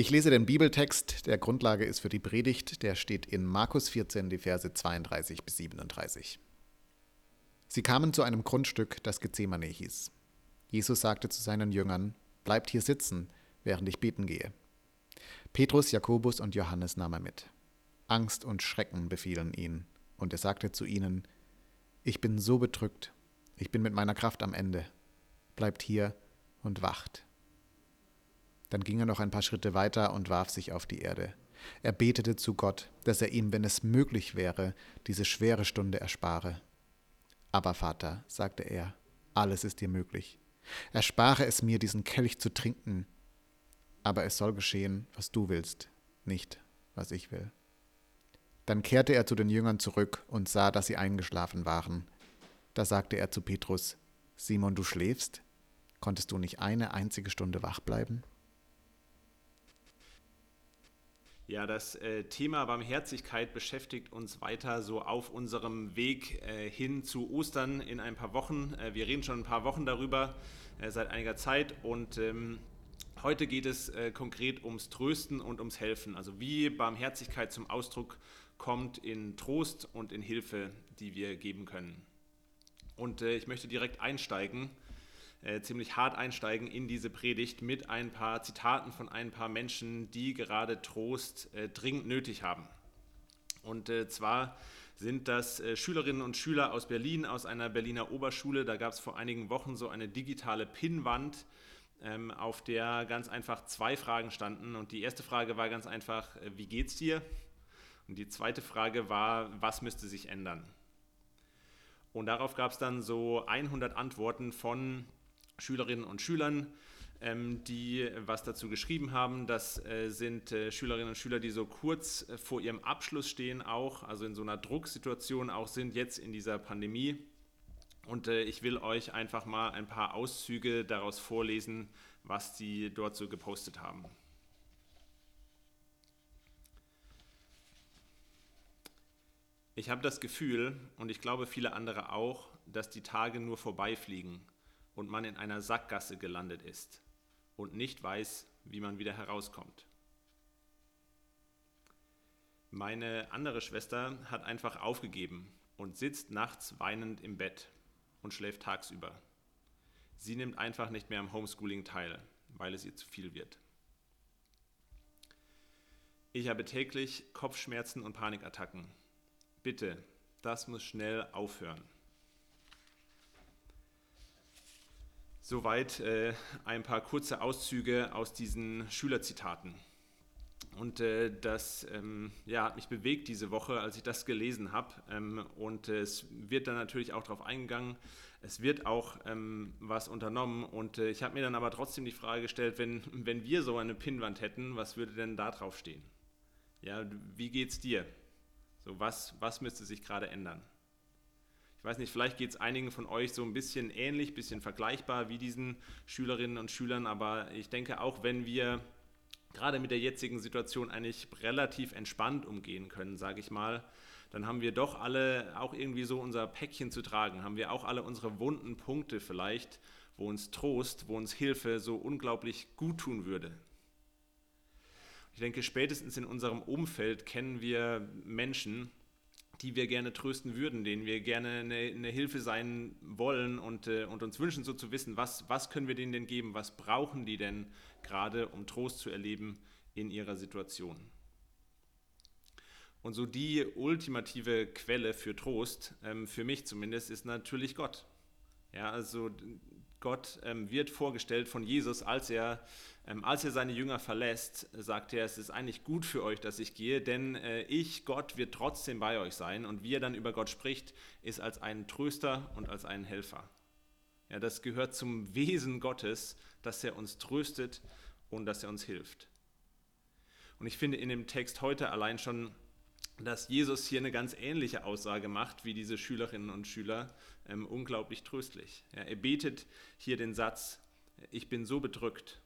Ich lese den Bibeltext, der Grundlage ist für die Predigt, der steht in Markus 14, die Verse 32 bis 37. Sie kamen zu einem Grundstück, das Gethsemane hieß. Jesus sagte zu seinen Jüngern, Bleibt hier sitzen, während ich beten gehe. Petrus, Jakobus und Johannes nahm er mit. Angst und Schrecken befielen ihn, und er sagte zu ihnen, Ich bin so bedrückt, ich bin mit meiner Kraft am Ende. Bleibt hier und wacht. Dann ging er noch ein paar Schritte weiter und warf sich auf die Erde. Er betete zu Gott, dass er ihm, wenn es möglich wäre, diese schwere Stunde erspare. Aber Vater, sagte er, alles ist dir möglich. Erspare es mir, diesen Kelch zu trinken, aber es soll geschehen, was du willst, nicht was ich will. Dann kehrte er zu den Jüngern zurück und sah, dass sie eingeschlafen waren. Da sagte er zu Petrus, Simon, du schläfst? Konntest du nicht eine einzige Stunde wach bleiben? Ja, das äh, Thema Barmherzigkeit beschäftigt uns weiter so auf unserem Weg äh, hin zu Ostern in ein paar Wochen. Äh, wir reden schon ein paar Wochen darüber, äh, seit einiger Zeit. Und ähm, heute geht es äh, konkret ums Trösten und ums Helfen. Also wie Barmherzigkeit zum Ausdruck kommt in Trost und in Hilfe, die wir geben können. Und äh, ich möchte direkt einsteigen äh, ziemlich hart einsteigen in diese Predigt mit ein paar Zitaten von ein paar Menschen, die gerade Trost äh, dringend nötig haben. Und äh, zwar sind das äh, Schülerinnen und Schüler aus Berlin, aus einer Berliner Oberschule. Da gab es vor einigen Wochen so eine digitale Pinnwand, ähm, auf der ganz einfach zwei Fragen standen. Und die erste Frage war ganz einfach, äh, wie geht's dir? Und die zweite Frage war, was müsste sich ändern? Und darauf gab es dann so 100 Antworten von Schülerinnen und Schülern, ähm, die was dazu geschrieben haben. Das äh, sind äh, Schülerinnen und Schüler, die so kurz äh, vor ihrem Abschluss stehen, auch, also in so einer Drucksituation auch sind, jetzt in dieser Pandemie. Und ich will euch einfach mal ein paar Auszüge daraus vorlesen, was sie dort so gepostet haben. Ich habe das Gefühl, und ich glaube viele andere auch, dass die Tage nur vorbeifliegen und man in einer Sackgasse gelandet ist und nicht weiß, wie man wieder herauskommt. Meine andere Schwester hat einfach aufgegeben und sitzt nachts weinend im Bett und schläft tagsüber. Sie nimmt einfach nicht mehr am Homeschooling teil, weil es ihr zu viel wird. Ich habe täglich Kopfschmerzen und Panikattacken. Bitte, das muss schnell aufhören. Soweit äh, ein paar kurze Auszüge aus diesen Schülerzitaten. Und äh, das ähm, ja, hat mich bewegt diese Woche, als ich das gelesen habe. Ähm, und äh, es wird dann natürlich auch darauf eingegangen. Es wird auch ähm, was unternommen. Und äh, ich habe mir dann aber trotzdem die Frage gestellt, wenn, wenn wir so eine Pinnwand hätten, was würde denn da drauf stehen? Ja, wie geht's dir? So, was, was müsste sich gerade ändern? Ich weiß nicht, vielleicht geht es einigen von euch so ein bisschen ähnlich, ein bisschen vergleichbar wie diesen Schülerinnen und Schülern, aber ich denke auch, wenn wir gerade mit der jetzigen Situation eigentlich relativ entspannt umgehen können, sage ich mal, dann haben wir doch alle auch irgendwie so unser Päckchen zu tragen, haben wir auch alle unsere wunden Punkte vielleicht, wo uns Trost, wo uns Hilfe so unglaublich gut tun würde. Ich denke, spätestens in unserem Umfeld kennen wir Menschen, die wir gerne trösten würden, denen wir gerne eine, eine Hilfe sein wollen und, äh, und uns wünschen, so zu wissen, was, was können wir denen denn geben, was brauchen die denn gerade, um Trost zu erleben in ihrer Situation. Und so die ultimative Quelle für Trost, ähm, für mich zumindest, ist natürlich Gott. Ja, also Gott ähm, wird vorgestellt von Jesus, als er, ähm, als er seine Jünger verlässt, sagt er, es ist eigentlich gut für euch, dass ich gehe, denn äh, ich, Gott, wird trotzdem bei euch sein. Und wie er dann über Gott spricht, ist als einen Tröster und als einen Helfer. Ja, das gehört zum Wesen Gottes, dass er uns tröstet und dass er uns hilft. Und ich finde in dem Text heute allein schon dass Jesus hier eine ganz ähnliche Aussage macht wie diese Schülerinnen und Schüler, ähm, unglaublich tröstlich. Ja, er betet hier den Satz, ich bin so bedrückt,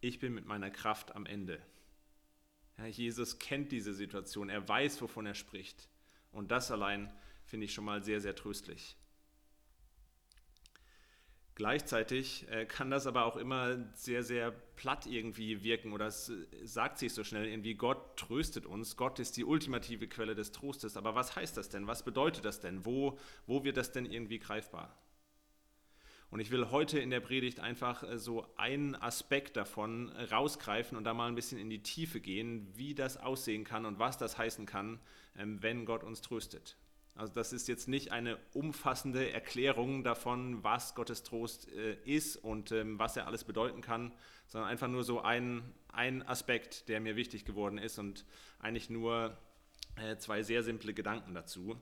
ich bin mit meiner Kraft am Ende. Ja, Jesus kennt diese Situation, er weiß, wovon er spricht. Und das allein finde ich schon mal sehr, sehr tröstlich. Gleichzeitig äh, kann das aber auch immer sehr, sehr platt irgendwie wirken oder es äh, sagt sich so schnell irgendwie, Gott tröstet uns, Gott ist die ultimative Quelle des Trostes. Aber was heißt das denn? Was bedeutet das denn? Wo, wo wird das denn irgendwie greifbar? Und ich will heute in der Predigt einfach äh, so einen Aspekt davon rausgreifen und da mal ein bisschen in die Tiefe gehen, wie das aussehen kann und was das heißen kann, ähm, wenn Gott uns tröstet. Also das ist jetzt nicht eine umfassende Erklärung davon, was Gottes Trost äh, ist und ähm, was er alles bedeuten kann, sondern einfach nur so ein, ein Aspekt, der mir wichtig geworden ist und eigentlich nur äh, zwei sehr simple Gedanken dazu.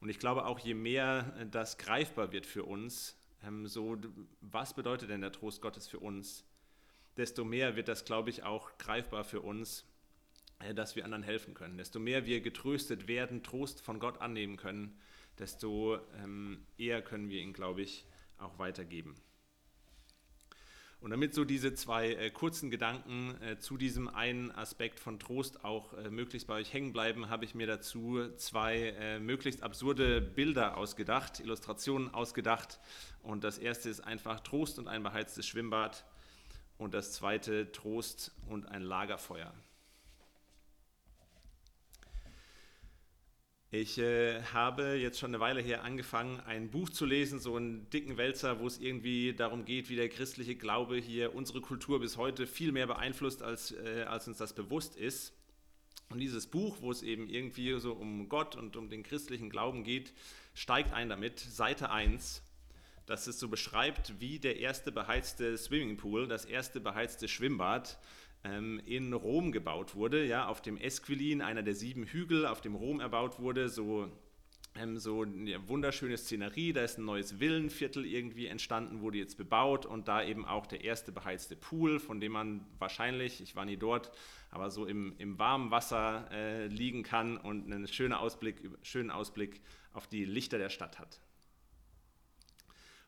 Und ich glaube auch, je mehr äh, das greifbar wird für uns, ähm, so was bedeutet denn der Trost Gottes für uns, desto mehr wird das, glaube ich, auch greifbar für uns dass wir anderen helfen können. Desto mehr wir getröstet werden, Trost von Gott annehmen können, desto ähm, eher können wir ihn, glaube ich, auch weitergeben. Und damit so diese zwei äh, kurzen Gedanken äh, zu diesem einen Aspekt von Trost auch äh, möglichst bei euch hängen bleiben, habe ich mir dazu zwei äh, möglichst absurde Bilder ausgedacht, Illustrationen ausgedacht. Und das erste ist einfach Trost und ein beheiztes Schwimmbad. Und das zweite Trost und ein Lagerfeuer. Ich äh, habe jetzt schon eine Weile her angefangen, ein Buch zu lesen, so einen dicken Wälzer, wo es irgendwie darum geht, wie der christliche Glaube hier unsere Kultur bis heute viel mehr beeinflusst, als, äh, als uns das bewusst ist. Und dieses Buch, wo es eben irgendwie so um Gott und um den christlichen Glauben geht, steigt ein damit, Seite 1, dass es so beschreibt, wie der erste beheizte Swimmingpool, das erste beheizte Schwimmbad in Rom gebaut wurde, ja, auf dem Esquilin, einer der sieben Hügel, auf dem Rom erbaut wurde, so ähm, so eine wunderschöne Szenerie, da ist ein neues Villenviertel irgendwie entstanden, wurde jetzt bebaut und da eben auch der erste beheizte Pool, von dem man wahrscheinlich, ich war nie dort, aber so im, im warmen Wasser äh, liegen kann und einen schönen Ausblick, schönen Ausblick auf die Lichter der Stadt hat.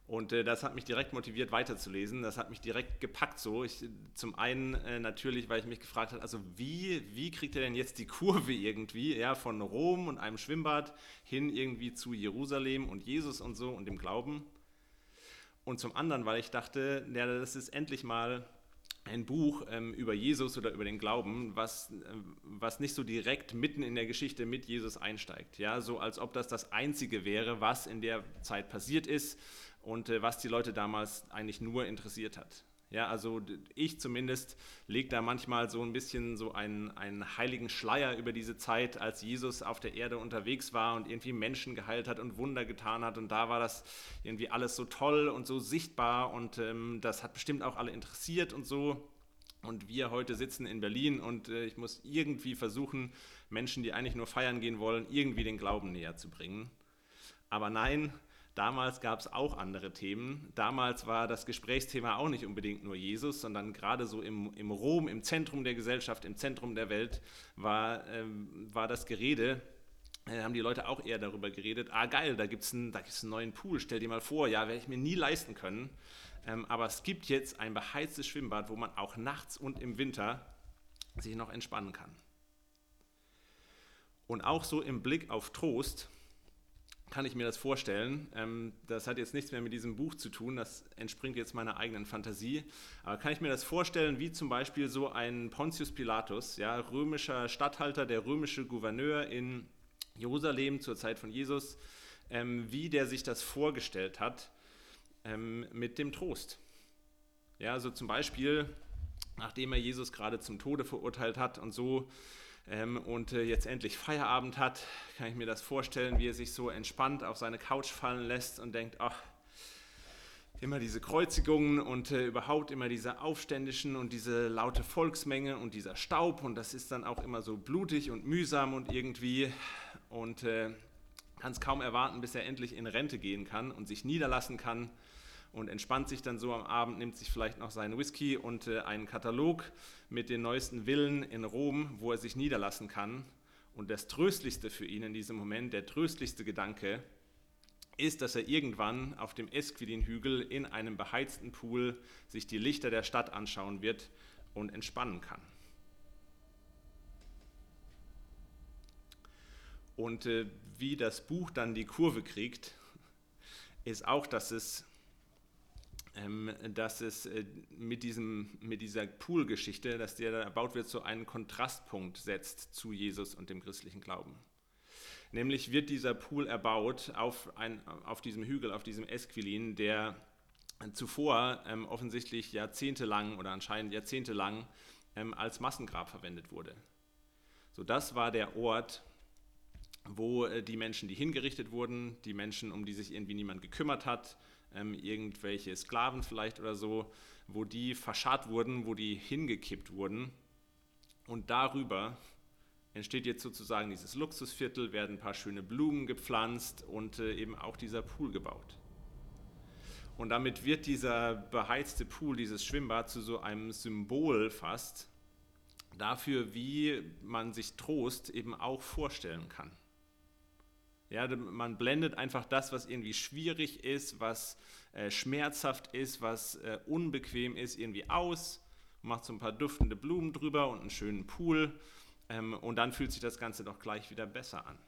Und äh, das hat mich direkt motiviert, weiterzulesen. Das hat mich direkt gepackt so. Ich, zum einen äh, natürlich, weil ich mich gefragt habe, also wie, wie kriegt er denn jetzt die Kurve irgendwie, ja, von Rom und einem Schwimmbad hin irgendwie zu Jerusalem und Jesus und so und dem Glauben. Und zum anderen, weil ich dachte, ja, das ist endlich mal ein Buch ähm, über Jesus oder über den Glauben, was, äh, was nicht so direkt mitten in der Geschichte mit Jesus einsteigt. Ja, so als ob das das Einzige wäre, was in der Zeit passiert ist und äh, was die Leute damals eigentlich nur interessiert hat. Ja, also ich zumindest lege da manchmal so ein bisschen so einen, einen heiligen Schleier über diese Zeit, als Jesus auf der Erde unterwegs war und irgendwie Menschen geheilt hat und Wunder getan hat. Und da war das irgendwie alles so toll und so sichtbar und ähm, das hat bestimmt auch alle interessiert und so. Und wir heute sitzen in Berlin und äh, ich muss irgendwie versuchen, Menschen, die eigentlich nur feiern gehen wollen, irgendwie den Glauben näher zu bringen. Aber nein, Damals gab es auch andere Themen. Damals war das Gesprächsthema auch nicht unbedingt nur Jesus, sondern gerade so im, im Rom, im Zentrum der Gesellschaft, im Zentrum der Welt war, ähm, war das Gerede. Äh, haben die Leute auch eher darüber geredet, ah geil, da gibt es einen, einen neuen Pool, stell dir mal vor, ja, werde ich mir nie leisten können. Ähm, aber es gibt jetzt ein beheiztes Schwimmbad, wo man auch nachts und im Winter sich noch entspannen kann. Und auch so im Blick auf Trost, kann ich mir das vorstellen. Ähm, das hat jetzt nichts mehr mit diesem Buch zu tun, das entspringt jetzt meiner eigenen Fantasie. Aber kann ich mir das vorstellen, wie zum Beispiel so ein Pontius Pilatus, ja, römischer Statthalter, der römische Gouverneur in Jerusalem zur Zeit von Jesus, ähm, wie der sich das vorgestellt hat ähm, mit dem Trost. Ja, so zum Beispiel, nachdem er Jesus gerade zum Tode verurteilt hat und so ähm, und äh, jetzt endlich Feierabend hat, kann ich mir das vorstellen, wie er sich so entspannt auf seine Couch fallen lässt und denkt, ach, immer diese Kreuzigungen und äh, überhaupt immer diese Aufständischen und diese laute Volksmenge und dieser Staub und das ist dann auch immer so blutig und mühsam und irgendwie und äh, kann es kaum erwarten, bis er endlich in Rente gehen kann und sich niederlassen kann und entspannt sich dann so am Abend, nimmt sich vielleicht noch seinen Whisky und äh, einen Katalog mit den neuesten Villen in Rom, wo er sich niederlassen kann. Und das Tröstlichste für ihn in diesem Moment, der tröstlichste Gedanke, ist, dass er irgendwann auf dem Esquilin-Hügel in einem beheizten Pool sich die Lichter der Stadt anschauen wird und entspannen kann. Und äh, wie das Buch dann die Kurve kriegt, ist auch, dass es dass es äh, mit, diesem, mit dieser Pool-Geschichte, dass der da erbaut wird, so einen Kontrastpunkt setzt zu Jesus und dem christlichen Glauben. Nämlich wird dieser Pool erbaut auf, ein, auf diesem Hügel, auf diesem Esquilin, der zuvor ähm, offensichtlich jahrzehntelang oder anscheinend jahrzehntelang ähm, als Massengrab verwendet wurde. So, das war der Ort, wo äh, die Menschen, die hingerichtet wurden, die Menschen, um die sich irgendwie niemand gekümmert hat, ähm, irgendwelche Sklaven vielleicht oder so, wo die verscharrt wurden, wo die hingekippt wurden. Und darüber entsteht jetzt sozusagen dieses Luxusviertel, werden ein paar schöne Blumen gepflanzt und äh, eben auch dieser Pool gebaut. Und damit wird dieser beheizte Pool, dieses Schwimmbad zu so einem Symbol fast dafür, wie man sich Trost eben auch vorstellen kann. Ja, man blendet einfach das, was irgendwie schwierig ist, was äh, schmerzhaft ist, was äh, unbequem ist, irgendwie aus, macht so ein paar duftende Blumen drüber und einen schönen Pool ähm, und dann fühlt sich das Ganze doch gleich wieder besser an.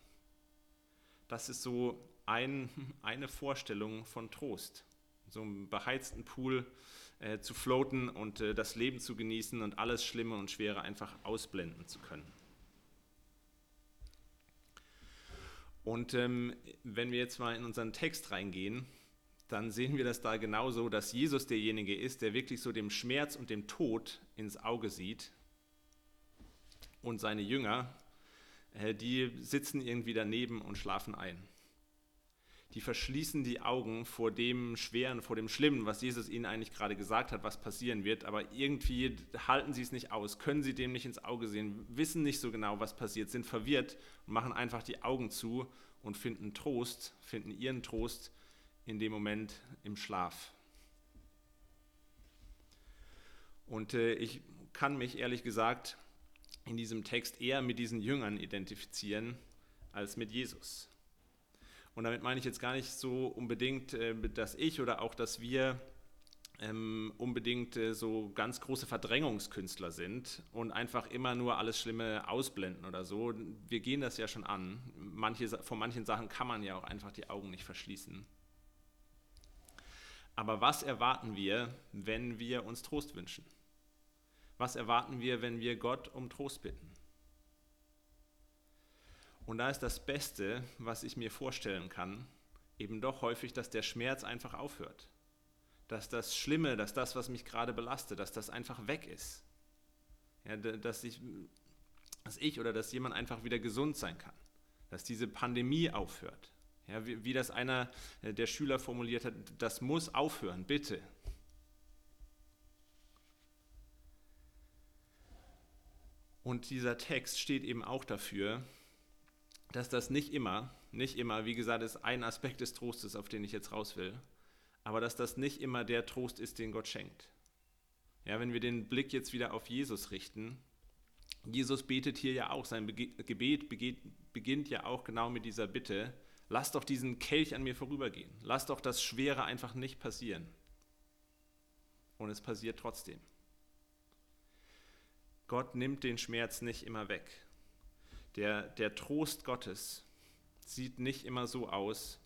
Das ist so ein, eine Vorstellung von Trost. So einem beheizten Pool äh, zu floaten und äh, das Leben zu genießen und alles Schlimme und Schwere einfach ausblenden zu können. Und ähm, wenn wir jetzt mal in unseren Text reingehen, dann sehen wir das da genauso, dass Jesus derjenige ist, der wirklich so dem Schmerz und dem Tod ins Auge sieht. Und seine Jünger, äh, die sitzen irgendwie daneben und schlafen ein die verschließen die Augen vor dem Schweren, vor dem Schlimmen, was Jesus ihnen eigentlich gerade gesagt hat, was passieren wird, aber irgendwie halten sie es nicht aus, können sie dem nicht ins Auge sehen, wissen nicht so genau, was passiert, sind verwirrt und machen einfach die Augen zu und finden Trost, finden ihren Trost in dem Moment im Schlaf. Und äh, ich kann mich ehrlich gesagt in diesem Text eher mit diesen Jüngern identifizieren als mit Jesus. Und damit meine ich jetzt gar nicht so unbedingt, äh, dass ich oder auch, dass wir ähm, unbedingt äh, so ganz große Verdrängungskünstler sind und einfach immer nur alles Schlimme ausblenden oder so. Wir gehen das ja schon an. Manche, vor manchen Sachen kann man ja auch einfach die Augen nicht verschließen. Aber was erwarten wir, wenn wir uns Trost wünschen? Was erwarten wir, wenn wir Gott um Trost bitten? Und da ist das Beste, was ich mir vorstellen kann, eben doch häufig, dass der Schmerz einfach aufhört. Dass das Schlimme, dass das, was mich gerade belastet, dass das einfach weg ist. Ja, dass, ich, dass ich oder dass jemand einfach wieder gesund sein kann. Dass diese Pandemie aufhört. Ja, wie, wie das einer äh, der Schüler formuliert hat, das muss aufhören, bitte. Und dieser Text steht eben auch dafür, dass das nicht immer, nicht immer, wie gesagt, ist ein Aspekt des Trostes, auf den ich jetzt raus will, aber dass das nicht immer der Trost ist, den Gott schenkt. Ja, wenn wir den Blick jetzt wieder auf Jesus richten, Jesus betet hier ja auch, sein Gebet beginnt ja auch genau mit dieser Bitte, lass doch diesen Kelch an mir vorübergehen, lass doch das Schwere einfach nicht passieren. Und es passiert trotzdem. Gott nimmt den Schmerz nicht immer weg, der, der Trost Gottes sieht nicht immer so aus,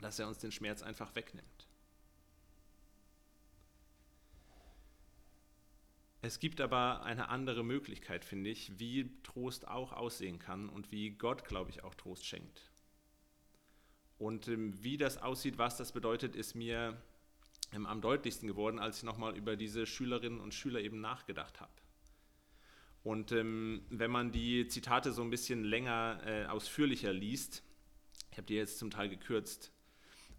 dass er uns den Schmerz einfach wegnimmt. Es gibt aber eine andere Möglichkeit, finde ich, wie Trost auch aussehen kann und wie Gott, glaube ich, auch Trost schenkt. Und ähm, wie das aussieht, was das bedeutet, ist mir ähm, am deutlichsten geworden, als ich nochmal über diese Schülerinnen und Schüler eben nachgedacht habe. Und ähm, wenn man die Zitate so ein bisschen länger, äh, ausführlicher liest, ich habe die jetzt zum Teil gekürzt,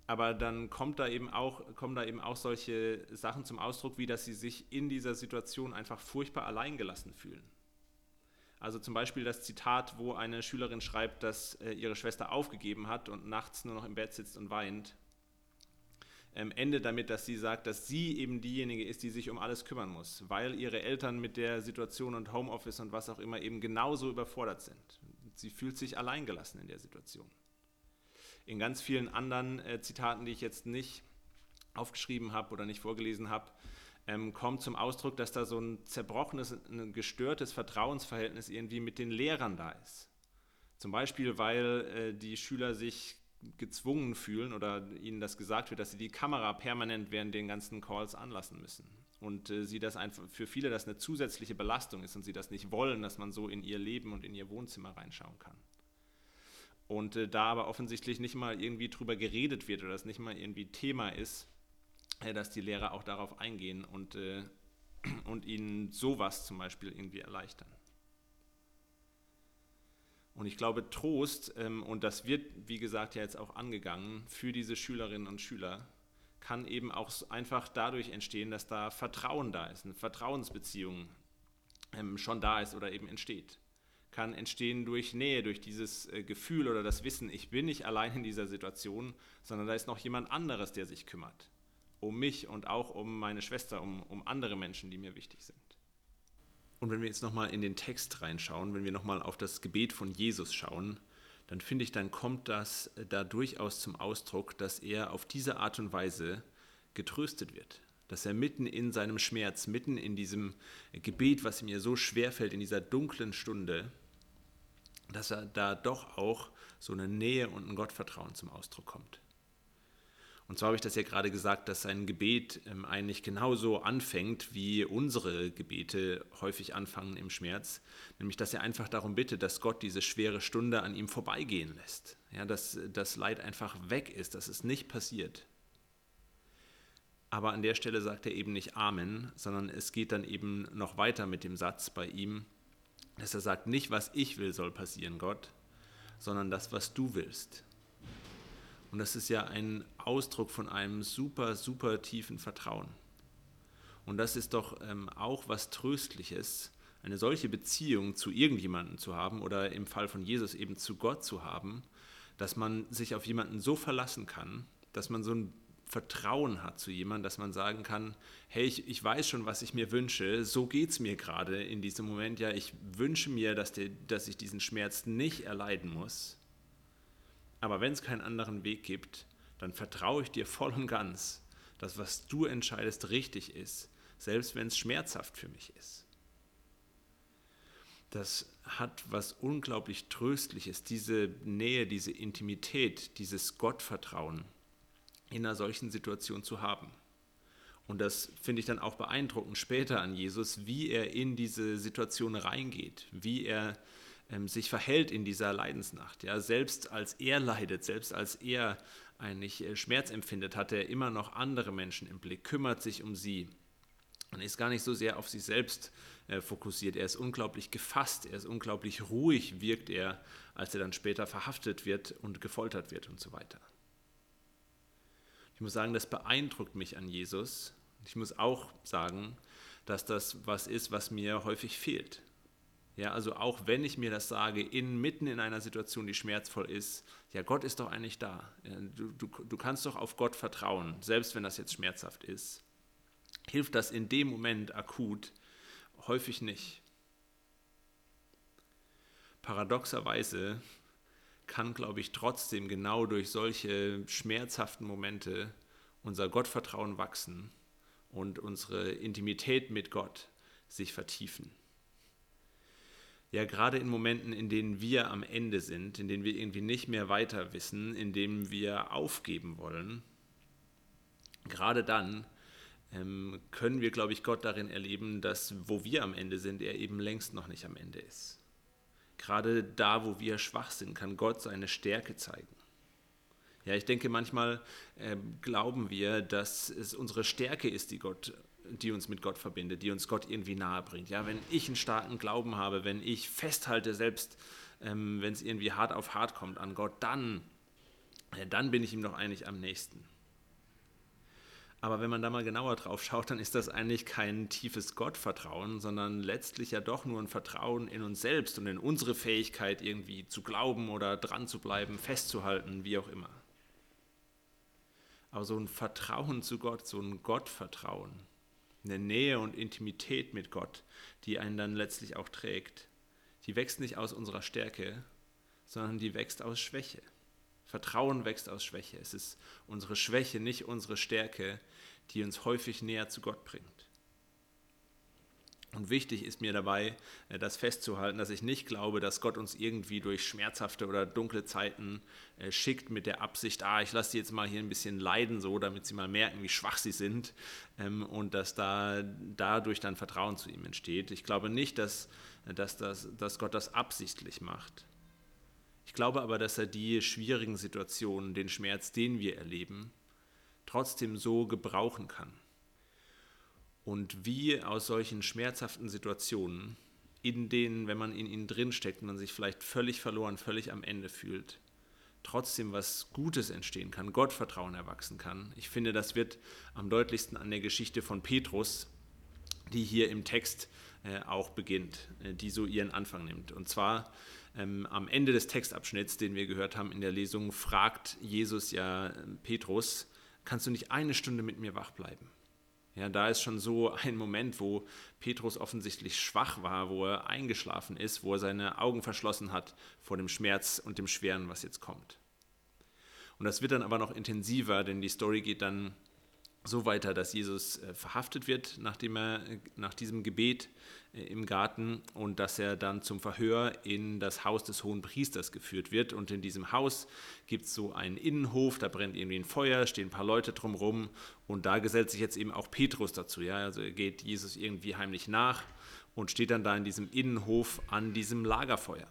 aber dann kommt da eben auch, kommen da eben auch solche Sachen zum Ausdruck, wie dass sie sich in dieser Situation einfach furchtbar alleingelassen fühlen. Also zum Beispiel das Zitat, wo eine Schülerin schreibt, dass äh, ihre Schwester aufgegeben hat und nachts nur noch im Bett sitzt und weint ähm, endet damit, dass sie sagt, dass sie eben diejenige ist, die sich um alles kümmern muss, weil ihre Eltern mit der Situation und Homeoffice und was auch immer eben genauso überfordert sind. Sie fühlt sich alleingelassen in der Situation. In ganz vielen anderen äh, Zitaten, die ich jetzt nicht aufgeschrieben habe oder nicht vorgelesen habe, ähm, kommt zum Ausdruck, dass da so ein zerbrochenes, ein gestörtes Vertrauensverhältnis irgendwie mit den Lehrern da ist. Zum Beispiel, weil äh, die Schüler sich gezwungen fühlen oder ihnen das gesagt wird, dass sie die Kamera permanent während den ganzen Calls anlassen müssen. Und äh, sie das einfach für viele das eine zusätzliche Belastung ist und sie das nicht wollen, dass man so in ihr Leben und in ihr Wohnzimmer reinschauen kann. Und äh, da aber offensichtlich nicht mal irgendwie drüber geredet wird oder das nicht mal irgendwie Thema ist, äh, dass die Lehrer auch darauf eingehen und, äh, und ihnen sowas zum Beispiel irgendwie erleichtern. Und ich glaube, Trost, ähm, und das wird, wie gesagt, ja jetzt auch angegangen, für diese Schülerinnen und Schüler, kann eben auch einfach dadurch entstehen, dass da Vertrauen da ist, eine Vertrauensbeziehung ähm, schon da ist oder eben entsteht. Kann entstehen durch Nähe, durch dieses äh, Gefühl oder das Wissen, ich bin nicht allein in dieser Situation, sondern da ist noch jemand anderes, der sich kümmert. Um mich und auch um meine Schwester, um, um andere Menschen, die mir wichtig sind. Und wenn wir jetzt nochmal in den Text reinschauen, wenn wir nochmal auf das Gebet von Jesus schauen, dann finde ich, dann kommt das äh, da durchaus zum Ausdruck, dass er auf diese Art und Weise getröstet wird. Dass er mitten in seinem Schmerz, mitten in diesem Gebet, was ihm ja so schwer fällt, in dieser dunklen Stunde, dass er da doch auch so eine Nähe und ein Gottvertrauen zum Ausdruck kommt. Und zwar habe ich das ja gerade gesagt, dass sein Gebet ähm, eigentlich genauso anfängt, wie unsere Gebete häufig anfangen im Schmerz, nämlich dass er einfach darum bittet, dass Gott diese schwere Stunde an ihm vorbeigehen lässt. Ja, dass das Leid einfach weg ist, dass es nicht passiert. Aber an der Stelle sagt er eben nicht Amen, sondern es geht dann eben noch weiter mit dem Satz bei ihm, dass er sagt, nicht was ich will soll passieren, Gott, sondern das, was du willst. Und das ist ja ein Ausdruck von einem super, super tiefen Vertrauen. Und das ist doch ähm, auch was Tröstliches, eine solche Beziehung zu irgendjemandem zu haben oder im Fall von Jesus eben zu Gott zu haben, dass man sich auf jemanden so verlassen kann, dass man so ein Vertrauen hat zu jemandem, dass man sagen kann, hey, ich, ich weiß schon, was ich mir wünsche, so geht es mir gerade in diesem Moment, ja, ich wünsche mir, dass, der, dass ich diesen Schmerz nicht erleiden muss aber wenn es keinen anderen Weg gibt, dann vertraue ich dir voll und ganz, dass was du entscheidest richtig ist, selbst wenn es schmerzhaft für mich ist. Das hat was unglaublich Tröstliches, diese Nähe, diese Intimität, dieses Gottvertrauen in einer solchen Situation zu haben. Und das finde ich dann auch beeindruckend später an Jesus, wie er in diese Situation reingeht, wie er ähm, sich verhält in dieser Leidensnacht. Ja, selbst als er leidet, selbst als er eigentlich äh, Schmerz empfindet, hat er immer noch andere Menschen im Blick, kümmert sich um sie und ist gar nicht so sehr auf sich selbst äh, fokussiert. Er ist unglaublich gefasst, er ist unglaublich ruhig, wirkt er, als er dann später verhaftet wird und gefoltert wird und so weiter. Ich muss sagen, das beeindruckt mich an Jesus. Ich muss auch sagen, dass das was ist, was mir häufig fehlt. Ja, also auch wenn ich mir das sage, inmitten in einer Situation, die schmerzvoll ist, ja, Gott ist doch eigentlich da. Du, du, du kannst doch auf Gott vertrauen, selbst wenn das jetzt schmerzhaft ist. Hilft das in dem Moment akut? Häufig nicht. Paradoxerweise kann, glaube ich, trotzdem genau durch solche schmerzhaften Momente unser Gottvertrauen wachsen und unsere Intimität mit Gott sich vertiefen ja gerade in Momenten, in denen wir am Ende sind, in denen wir irgendwie nicht mehr weiter wissen, in denen wir aufgeben wollen, gerade dann ähm, können wir, glaube ich, Gott darin erleben, dass wo wir am Ende sind, er eben längst noch nicht am Ende ist. Gerade da, wo wir schwach sind, kann Gott seine Stärke zeigen. Ja, ich denke, manchmal äh, glauben wir, dass es unsere Stärke ist, die Gott die uns mit Gott verbindet, die uns Gott irgendwie nahe bringt. Ja, wenn ich einen starken Glauben habe, wenn ich festhalte, selbst ähm, wenn es irgendwie hart auf hart kommt an Gott, dann, äh, dann bin ich ihm doch eigentlich am nächsten. Aber wenn man da mal genauer drauf schaut, dann ist das eigentlich kein tiefes Gottvertrauen, sondern letztlich ja doch nur ein Vertrauen in uns selbst und in unsere Fähigkeit, irgendwie zu glauben oder dran zu bleiben, festzuhalten, wie auch immer. Aber so ein Vertrauen zu Gott, so ein Gottvertrauen, eine Nähe und Intimität mit Gott, die einen dann letztlich auch trägt, die wächst nicht aus unserer Stärke, sondern die wächst aus Schwäche. Vertrauen wächst aus Schwäche. Es ist unsere Schwäche, nicht unsere Stärke, die uns häufig näher zu Gott bringt. Und wichtig ist mir dabei, äh, das festzuhalten, dass ich nicht glaube, dass Gott uns irgendwie durch schmerzhafte oder dunkle Zeiten äh, schickt mit der Absicht, ah, ich lasse die jetzt mal hier ein bisschen leiden, so, damit sie mal merken, wie schwach sie sind ähm, und dass da dadurch dann Vertrauen zu ihm entsteht. Ich glaube nicht, dass, dass, dass, dass Gott das absichtlich macht. Ich glaube aber, dass er die schwierigen Situationen, den Schmerz, den wir erleben, trotzdem so gebrauchen kann und wie aus solchen schmerzhaften Situationen, in denen, wenn man in ihnen drinsteckt, man sich vielleicht völlig verloren, völlig am Ende fühlt, trotzdem was Gutes entstehen kann, Gottvertrauen erwachsen kann. Ich finde, das wird am deutlichsten an der Geschichte von Petrus, die hier im Text äh, auch beginnt, äh, die so ihren Anfang nimmt. Und zwar ähm, am Ende des Textabschnitts, den wir gehört haben in der Lesung, fragt Jesus ja äh, Petrus, kannst du nicht eine Stunde mit mir wach bleiben? Ja, da ist schon so ein Moment, wo Petrus offensichtlich schwach war, wo er eingeschlafen ist, wo er seine Augen verschlossen hat vor dem Schmerz und dem Schweren, was jetzt kommt. Und das wird dann aber noch intensiver, denn die Story geht dann so weiter, dass Jesus äh, verhaftet wird, nachdem er äh, nach diesem Gebet äh, im Garten und dass er dann zum Verhör in das Haus des hohen Priesters geführt wird. Und in diesem Haus gibt es so einen Innenhof, da brennt irgendwie ein Feuer, stehen ein paar Leute drumherum und da gesellt sich jetzt eben auch Petrus dazu. Ja? Also er geht Jesus irgendwie heimlich nach und steht dann da in diesem Innenhof an diesem Lagerfeuer.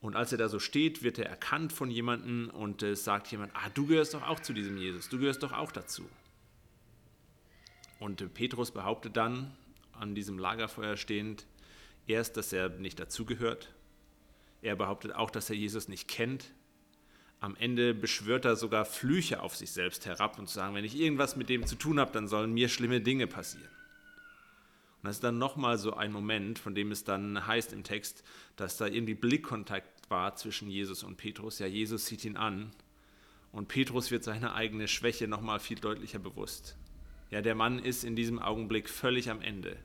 Und als er da so steht, wird er erkannt von jemandem und es äh, sagt jemand, ah, du gehörst doch auch zu diesem Jesus, du gehörst doch auch dazu. Und äh, Petrus behauptet dann, an diesem Lagerfeuer stehend, erst, dass er nicht dazugehört. Er behauptet auch, dass er Jesus nicht kennt. Am Ende beschwört er sogar Flüche auf sich selbst herab und zu sagen, wenn ich irgendwas mit dem zu tun habe, dann sollen mir schlimme Dinge passieren. Und das ist dann nochmal so ein Moment, von dem es dann heißt im Text, dass da irgendwie Blickkontakt war zwischen Jesus und Petrus. Ja, Jesus sieht ihn an und Petrus wird seine eigene Schwäche nochmal viel deutlicher bewusst. Ja, der Mann ist in diesem Augenblick völlig am Ende.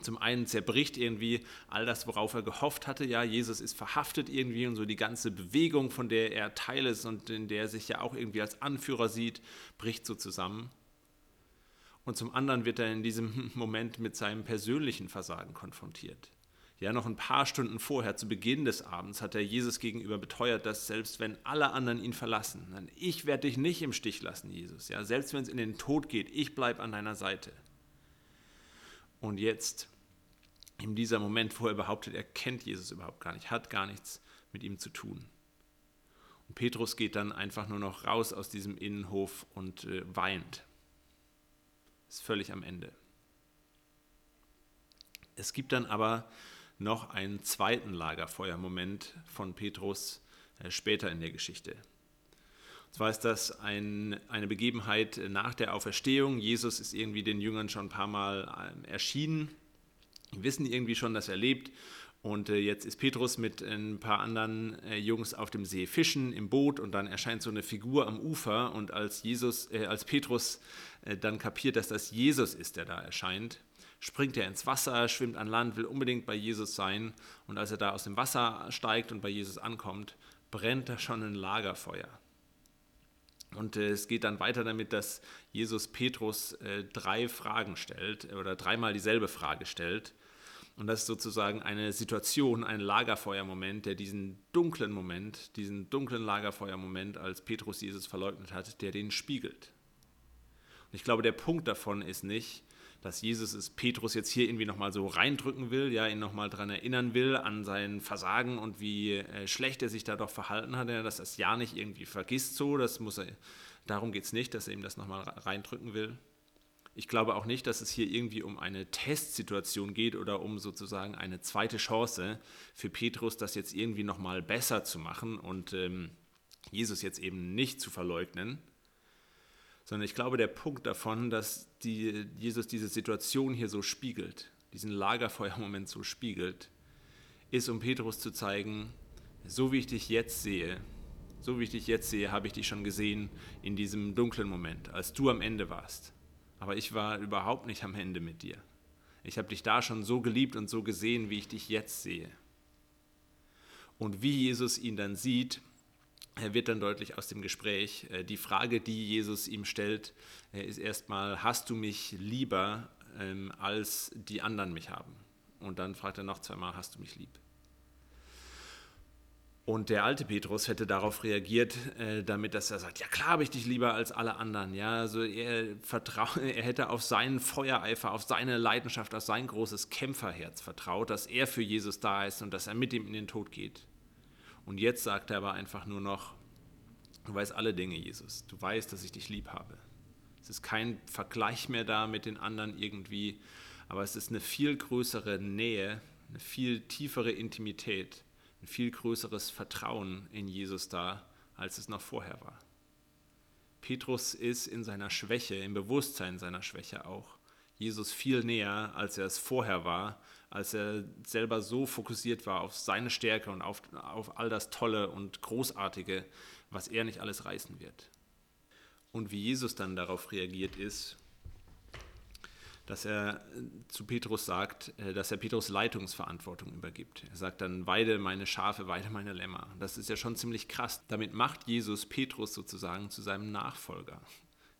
Zum einen zerbricht irgendwie all das, worauf er gehofft hatte. Ja, Jesus ist verhaftet irgendwie und so die ganze Bewegung, von der er Teil ist und in der er sich ja auch irgendwie als Anführer sieht, bricht so zusammen. Und zum anderen wird er in diesem Moment mit seinem persönlichen Versagen konfrontiert. Ja, noch ein paar Stunden vorher, zu Beginn des Abends, hat er Jesus gegenüber beteuert, dass selbst wenn alle anderen ihn verlassen, ich werde dich nicht im Stich lassen, Jesus. Ja, selbst wenn es in den Tod geht, ich bleibe an deiner Seite. Und jetzt, in dieser Moment, wo er behauptet, er kennt Jesus überhaupt gar nicht, hat gar nichts mit ihm zu tun. Und Petrus geht dann einfach nur noch raus aus diesem Innenhof und äh, weint ist völlig am Ende. Es gibt dann aber noch einen zweiten Lagerfeuermoment von Petrus äh, später in der Geschichte. Und zwar ist das ein, eine Begebenheit nach der Auferstehung. Jesus ist irgendwie den Jüngern schon ein paar Mal ähm, erschienen. Wissen irgendwie schon, dass er lebt und äh, jetzt ist Petrus mit ein paar anderen äh, Jungs auf dem See fischen im Boot und dann erscheint so eine Figur am Ufer und als Jesus, äh, als Petrus äh, dann kapiert, dass das Jesus ist, der da erscheint, springt er ins Wasser, schwimmt an Land, will unbedingt bei Jesus sein und als er da aus dem Wasser steigt und bei Jesus ankommt, brennt da schon ein Lagerfeuer. Und äh, es geht dann weiter damit, dass Jesus Petrus äh, drei Fragen stellt oder dreimal dieselbe Frage stellt und das ist sozusagen eine Situation, ein Lagerfeuermoment, der diesen dunklen Moment, diesen dunklen Lagerfeuermoment, als Petrus Jesus verleugnet hat, der den spiegelt. Und ich glaube, der Punkt davon ist nicht, dass Jesus es Petrus jetzt hier irgendwie nochmal so reindrücken will, ja, ihn nochmal daran erinnern will, an sein Versagen und wie äh, schlecht er sich da doch verhalten hat, dass er das ja nicht irgendwie vergisst so, das muss er, darum geht es nicht, dass er ihm das nochmal reindrücken will, ich glaube auch nicht, dass es hier irgendwie um eine Testsituation geht oder um sozusagen eine zweite Chance für Petrus, das jetzt irgendwie nochmal besser zu machen und ähm, Jesus jetzt eben nicht zu verleugnen, sondern ich glaube, der Punkt davon, dass die, Jesus diese Situation hier so spiegelt, diesen Lagerfeuermoment so spiegelt, ist, um Petrus zu zeigen, so wie ich dich jetzt sehe, so wie ich dich jetzt sehe, habe ich dich schon gesehen in diesem dunklen Moment, als du am Ende warst. Aber ich war überhaupt nicht am Ende mit dir. Ich habe dich da schon so geliebt und so gesehen, wie ich dich jetzt sehe. Und wie Jesus ihn dann sieht, wird dann deutlich aus dem Gespräch. Äh, die Frage, die Jesus ihm stellt, äh, ist erstmal, hast du mich lieber, ähm, als die anderen mich haben. Und dann fragt er noch zweimal, hast du mich lieb? Und der alte Petrus hätte darauf reagiert, äh, damit, dass er sagt, ja klar habe ich dich lieber als alle anderen. Ja, also er, vertrau, er hätte auf seinen Feuereifer, auf seine Leidenschaft, auf sein großes Kämpferherz vertraut, dass er für Jesus da ist und dass er mit ihm in den Tod geht. Und jetzt sagt er aber einfach nur noch, du weißt alle Dinge, Jesus. Du weißt, dass ich dich lieb habe. Es ist kein Vergleich mehr da mit den anderen irgendwie, aber es ist eine viel größere Nähe, eine viel tiefere Intimität ein viel größeres Vertrauen in Jesus da, als es noch vorher war. Petrus ist in seiner Schwäche, im Bewusstsein seiner Schwäche auch, Jesus viel näher, als er es vorher war, als er selber so fokussiert war auf seine Stärke und auf, auf all das Tolle und Großartige, was er nicht alles reißen wird. Und wie Jesus dann darauf reagiert ist, dass er äh, zu Petrus sagt, äh, dass er Petrus Leitungsverantwortung übergibt. Er sagt dann, weide meine Schafe, weide meine Lämmer. Das ist ja schon ziemlich krass. Damit macht Jesus Petrus sozusagen zu seinem Nachfolger.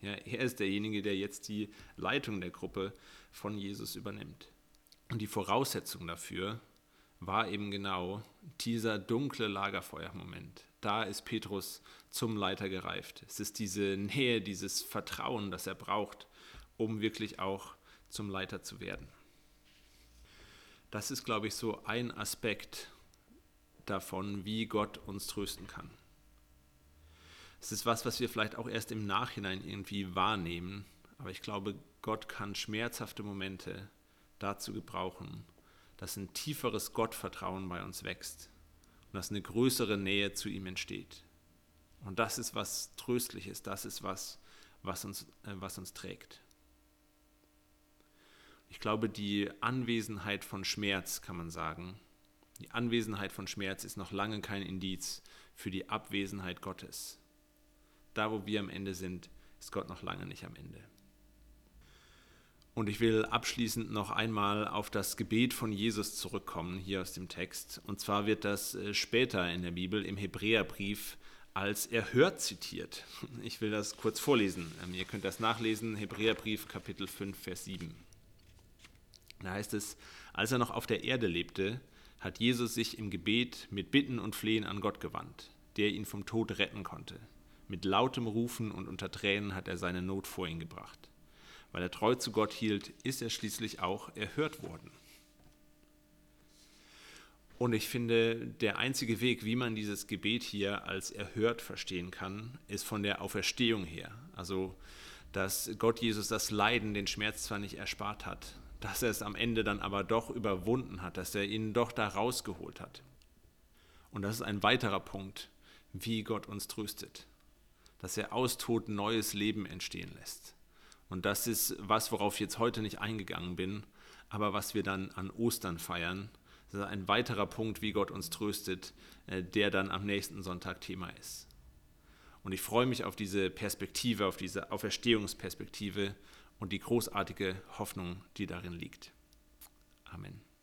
Ja, er ist derjenige, der jetzt die Leitung der Gruppe von Jesus übernimmt. Und die Voraussetzung dafür war eben genau dieser dunkle Lagerfeuermoment. Da ist Petrus zum Leiter gereift. Es ist diese Nähe, dieses Vertrauen, das er braucht, um wirklich auch zum Leiter zu werden. Das ist, glaube ich, so ein Aspekt davon, wie Gott uns trösten kann. Es ist was, was wir vielleicht auch erst im Nachhinein irgendwie wahrnehmen, aber ich glaube, Gott kann schmerzhafte Momente dazu gebrauchen, dass ein tieferes Gottvertrauen bei uns wächst und dass eine größere Nähe zu ihm entsteht. Und das ist was Tröstliches, das ist was, was uns, äh, was uns trägt. Ich glaube, die Anwesenheit von Schmerz, kann man sagen, die Anwesenheit von Schmerz ist noch lange kein Indiz für die Abwesenheit Gottes. Da, wo wir am Ende sind, ist Gott noch lange nicht am Ende. Und ich will abschließend noch einmal auf das Gebet von Jesus zurückkommen, hier aus dem Text. Und zwar wird das äh, später in der Bibel im Hebräerbrief als erhört zitiert. Ich will das kurz vorlesen. Ähm, ihr könnt das nachlesen, Hebräerbrief Kapitel 5, Vers 7. Da heißt es, als er noch auf der Erde lebte, hat Jesus sich im Gebet mit Bitten und Flehen an Gott gewandt, der ihn vom Tod retten konnte. Mit lautem Rufen und unter Tränen hat er seine Not vor ihn gebracht. Weil er treu zu Gott hielt, ist er schließlich auch erhört worden. Und ich finde, der einzige Weg, wie man dieses Gebet hier als erhört verstehen kann, ist von der Auferstehung her. Also, dass Gott Jesus das Leiden, den Schmerz zwar nicht erspart hat, dass er es am Ende dann aber doch überwunden hat, dass er ihn doch da rausgeholt hat. Und das ist ein weiterer Punkt, wie Gott uns tröstet, dass er aus Tod neues Leben entstehen lässt. Und das ist was, worauf ich jetzt heute nicht eingegangen bin, aber was wir dann an Ostern feiern. Das ist ein weiterer Punkt, wie Gott uns tröstet, äh, der dann am nächsten Sonntag Thema ist. Und ich freue mich auf diese Perspektive, auf diese Auferstehungsperspektive und die großartige Hoffnung, die darin liegt. Amen.